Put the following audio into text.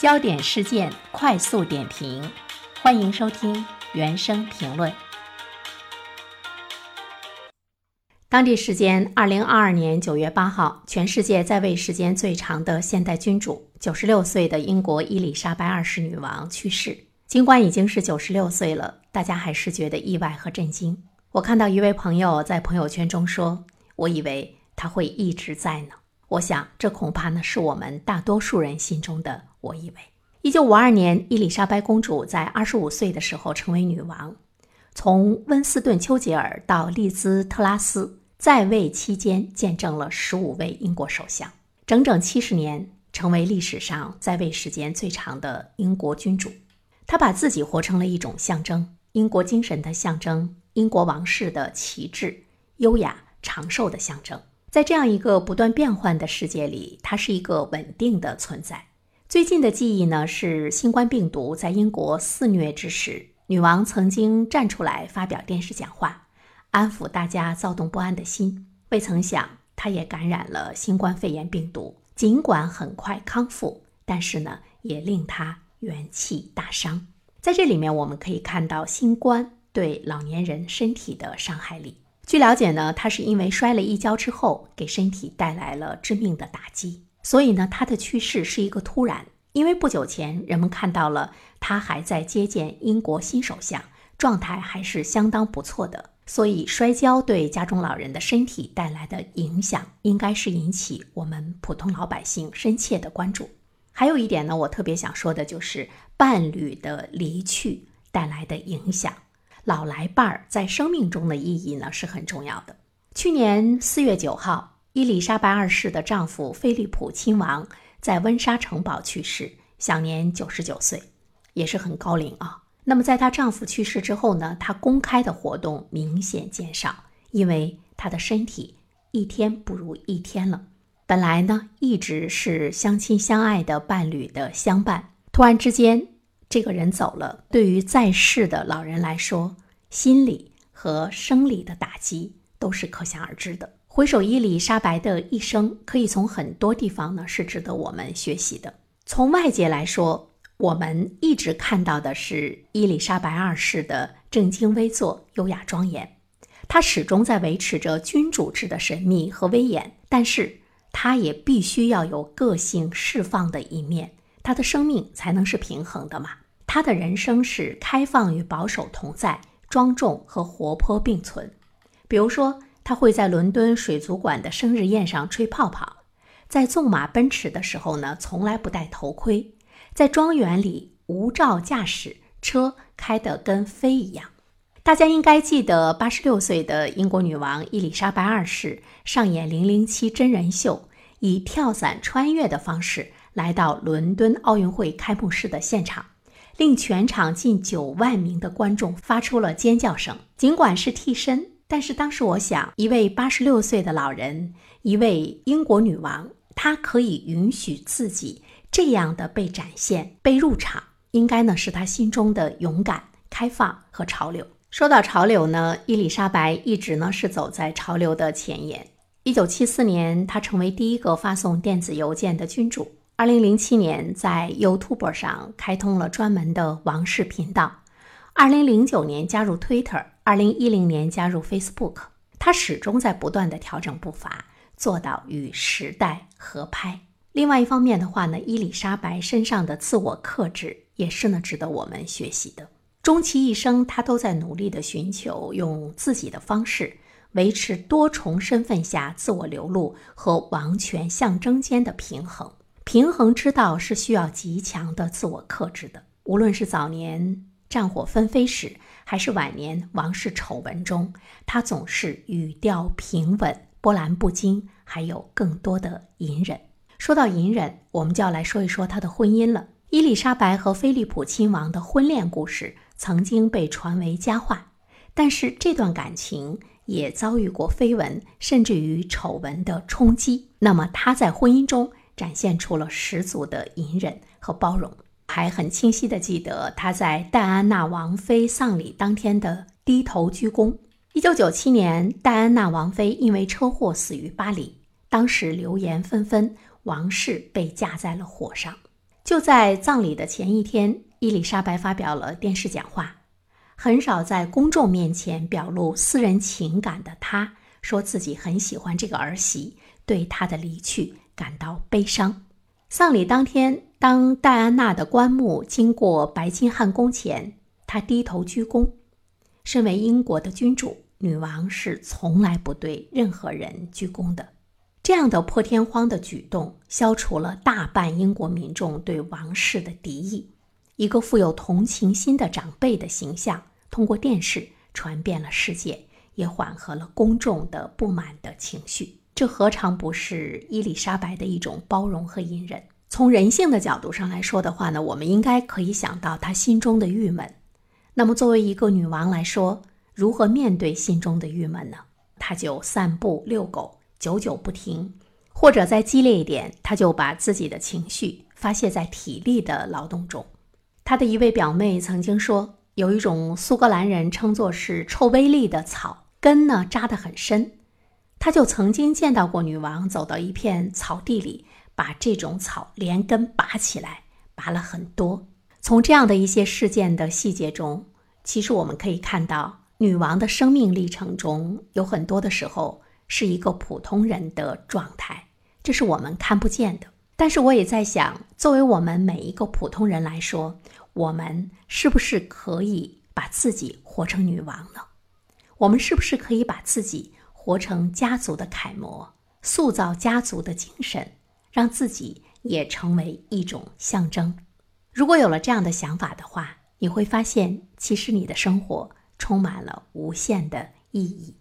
焦点事件快速点评，欢迎收听原声评论。当地时间二零二二年九月八号，全世界在位时间最长的现代君主，九十六岁的英国伊丽莎白二世女王去世。尽管已经是九十六岁了，大家还是觉得意外和震惊。我看到一位朋友在朋友圈中说：“我以为他会一直在呢。”我想，这恐怕呢是我们大多数人心中的。我以为，一九五二年，伊丽莎白公主在二十五岁的时候成为女王。从温斯顿·丘吉尔到利兹·特拉斯，在位期间见证了十五位英国首相，整整七十年，成为历史上在位时间最长的英国君主。她把自己活成了一种象征，英国精神的象征，英国王室的旗帜，优雅长寿的象征。在这样一个不断变换的世界里，她是一个稳定的存在。最近的记忆呢，是新冠病毒在英国肆虐之时，女王曾经站出来发表电视讲话，安抚大家躁动不安的心。未曾想，她也感染了新冠肺炎病毒，尽管很快康复，但是呢，也令她元气大伤。在这里面，我们可以看到新冠对老年人身体的伤害力。据了解呢，他是因为摔了一跤之后，给身体带来了致命的打击。所以呢，他的去世是一个突然，因为不久前人们看到了他还在接见英国新首相，状态还是相当不错的。所以摔跤对家中老人的身体带来的影响，应该是引起我们普通老百姓深切的关注。还有一点呢，我特别想说的就是伴侣的离去带来的影响。老来伴儿在生命中的意义呢是很重要的。去年四月九号。伊丽莎白二世的丈夫菲利普亲王在温莎城堡去世，享年九十九岁，也是很高龄啊。那么在她丈夫去世之后呢，她公开的活动明显减少，因为她的身体一天不如一天了。本来呢，一直是相亲相爱的伴侣的相伴，突然之间这个人走了，对于在世的老人来说，心理和生理的打击都是可想而知的。回首伊丽莎白的一生，可以从很多地方呢是值得我们学习的。从外界来说，我们一直看到的是伊丽莎白二世的正襟危坐、优雅庄严，她始终在维持着君主制的神秘和威严。但是，她也必须要有个性释放的一面，他的生命才能是平衡的嘛。他的人生是开放与保守同在，庄重和活泼并存。比如说。他会在伦敦水族馆的生日宴上吹泡泡，在纵马奔驰的时候呢，从来不戴头盔，在庄园里无照驾驶车，开得跟飞一样。大家应该记得，八十六岁的英国女王伊丽莎白二世上演《零零七》真人秀，以跳伞穿越的方式来到伦敦奥运会开幕式的现场，令全场近九万名的观众发出了尖叫声。尽管是替身。但是当时我想，一位八十六岁的老人，一位英国女王，她可以允许自己这样的被展现、被入场，应该呢是她心中的勇敢、开放和潮流。说到潮流呢，伊丽莎白一直呢是走在潮流的前沿。一九七四年，她成为第一个发送电子邮件的君主。二零零七年，在 YouTube 上开通了专门的王室频道。二零零九年加入 Twitter。二零一零年加入 Facebook，他始终在不断的调整步伐，做到与时代合拍。另外一方面的话呢，伊丽莎白身上的自我克制也是呢值得我们学习的。终其一生，他都在努力的寻求用自己的方式维持多重身份下自我流露和王权象征间的平衡。平衡之道是需要极强的自我克制的。无论是早年战火纷飞时，还是晚年王室丑闻中，他总是语调平稳、波澜不惊，还有更多的隐忍。说到隐忍，我们就要来说一说他的婚姻了。伊丽莎白和菲利普亲王的婚恋故事曾经被传为佳话，但是这段感情也遭遇过绯闻，甚至于丑闻的冲击。那么他在婚姻中展现出了十足的隐忍和包容。还很清晰地记得他在戴安娜王妃丧礼当天的低头鞠躬。一九九七年，戴安娜王妃因为车祸死于巴黎，当时流言纷纷，王室被架在了火上。就在葬礼的前一天，伊丽莎白发表了电视讲话。很少在公众面前表露私人情感的她，说自己很喜欢这个儿媳，对她的离去感到悲伤。丧礼当天，当戴安娜的棺木经过白金汉宫前，她低头鞠躬。身为英国的君主，女王是从来不对任何人鞠躬的。这样的破天荒的举动，消除了大半英国民众对王室的敌意。一个富有同情心的长辈的形象。通过电视传遍了世界，也缓和了公众的不满的情绪。这何尝不是伊丽莎白的一种包容和隐忍？从人性的角度上来说的话呢，我们应该可以想到她心中的郁闷。那么，作为一个女王来说，如何面对心中的郁闷呢？她就散步、遛狗，久久不停；或者再激烈一点，她就把自己的情绪发泄在体力的劳动中。她的一位表妹曾经说。有一种苏格兰人称作是臭威利的草根呢，扎得很深。他就曾经见到过女王走到一片草地里，把这种草连根拔起来，拔了很多。从这样的一些事件的细节中，其实我们可以看到，女王的生命历程中有很多的时候是一个普通人的状态，这是我们看不见的。但是我也在想，作为我们每一个普通人来说，我们是不是可以把自己活成女王呢？我们是不是可以把自己活成家族的楷模，塑造家族的精神，让自己也成为一种象征？如果有了这样的想法的话，你会发现，其实你的生活充满了无限的意义。